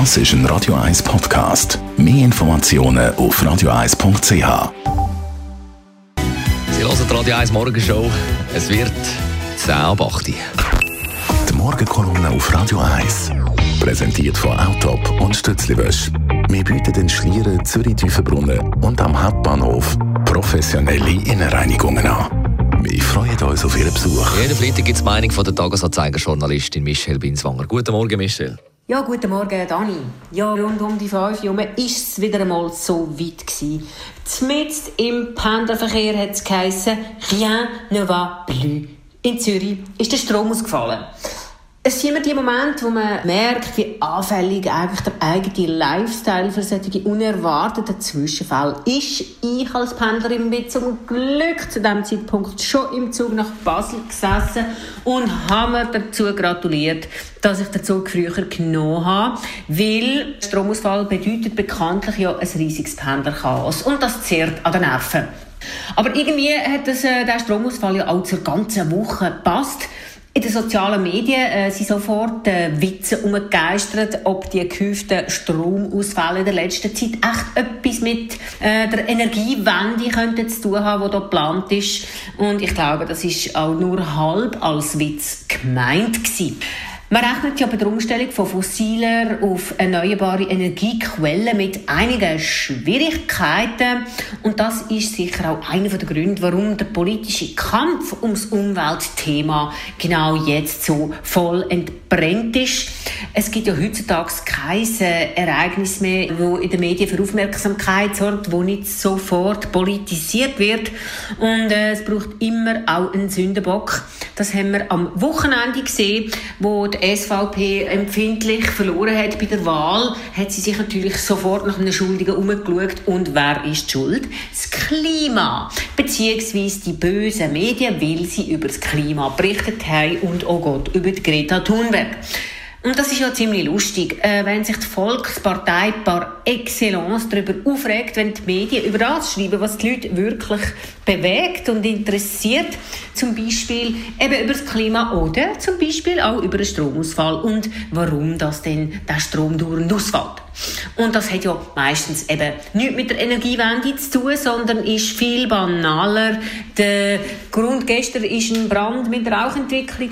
Das ist ein Radio 1 Podcast. Mehr Informationen auf radio1.ch. Sie hören die Radio 1 Morgenshow. Es wird 10 ab 8 Uhr. Die Morgenkolumne auf Radio 1. Präsentiert von Autop und Stützliwösch. Wir bieten den Schlieren, Zürich-Tüfenbrunnen und am Hauptbahnhof professionelle Innenreinigungen an. Wir freuen uns auf Ihren Besuch. Jeden Freitag gibt es die Meinung von der Tagesanzeiger-Journalistin Michelle Binswanger. Guten Morgen, Michelle. Ja, guten Morgen, Dani. Ja, rund um die 5 Uhr war es wieder einmal so weit. Zumindest im Pendlerverkehr hat es geheissen, rien ne va plus. In Zürich ist der Strom ausgefallen. Es sind immer die Momente, wo man merkt, wie anfällig eigentlich der eigene Lifestyle für solche unerwarteten Zwischenfälle ist. Ich als Pendlerin bin zum Glück zu diesem Zeitpunkt schon im Zug nach Basel gesessen und habe mir dazu gratuliert, dass ich den Zug früher genommen habe, weil Stromausfall bedeutet bekanntlich ja ein riesiges Pendlerchaos und das zehrt an den Nerven. Aber irgendwie hat das, äh, der Stromausfall ja auch zur ganzen Woche gepasst. In den sozialen Medien äh, sind sofort äh, Witze umgegeistert, ob die gehäuften Stromausfälle in der letzten Zeit echt etwas mit äh, der Energiewende könnten zu tun haben, die hier geplant ist. Und ich glaube, das ist auch nur halb als Witz gemeint gewesen. Man rechnet ja bei der Umstellung von fossiler auf erneuerbare Energiequellen mit einigen Schwierigkeiten. Und das ist sicher auch einer der Gründe, warum der politische Kampf ums Umweltthema genau jetzt so voll entbrennt ist. Es gibt ja heutzutage kein Ereignis mehr, wo in den Medien für Aufmerksamkeit sorgt, wo nicht sofort politisiert wird. Und äh, es braucht immer auch einen Sündenbock. Das haben wir am Wochenende gesehen, wo die SVP empfindlich verloren hat bei der Wahl, hat sie sich natürlich sofort nach einem Schuldigen umgeschaut. Und wer ist schuld? Das Klima. Beziehungsweise die bösen Medien, weil sie über das Klima berichtet haben und, oh Gott, über Greta Thunberg. Und das ist ja ziemlich lustig, äh, wenn sich die Volkspartei par excellence darüber aufregt, wenn die Medien über das schreiben, was die Leute wirklich bewegt und interessiert. Zum Beispiel eben über das Klima oder zum Beispiel auch über den Stromausfall und warum das denn der Strom dauernd ausfällt. Und das hat ja meistens eben nichts mit der Energiewende zu tun, sondern ist viel banaler. Der Grund gestern war ein Brand mit Rauchentwicklung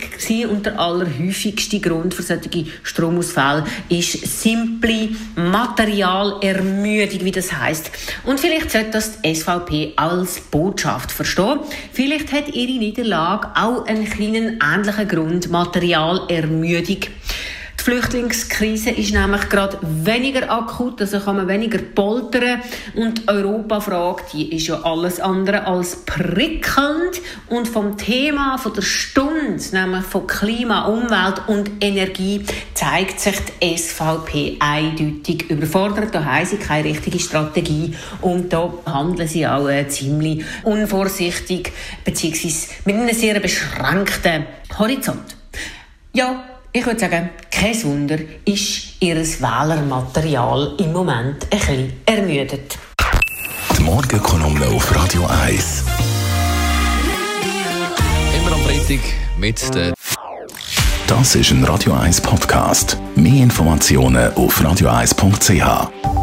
und der allerhäufigste Grund für solche Stromausfälle ist simple Materialermüdung, wie das heißt. Und vielleicht sollte das die SVP als Botschaft verstehen. Vielleicht hat ihre Niederlage auch einen kleinen ähnlichen Grund, Materialermüdung. Die Flüchtlingskrise ist nämlich gerade weniger akut, also kann man weniger poltern. Und die Europafrage, die ist ja alles andere als prickelnd. Und vom Thema von der Stunde, nämlich von Klima, Umwelt und Energie, zeigt sich die SVP eindeutig überfordert. Da haben sie keine richtige Strategie und da handeln sie auch äh, ziemlich unvorsichtig, beziehungsweise mit einem sehr beschränkten Horizont. Ja, ich würde sagen, kein Wunder, ist ihr Wählermaterial im Moment ein bisschen ermüdet. Die Morgenkolumne auf Radio 1. Immer am Freitag mit der Das ist ein Radio 1 Podcast. Mehr Informationen auf radio1.ch.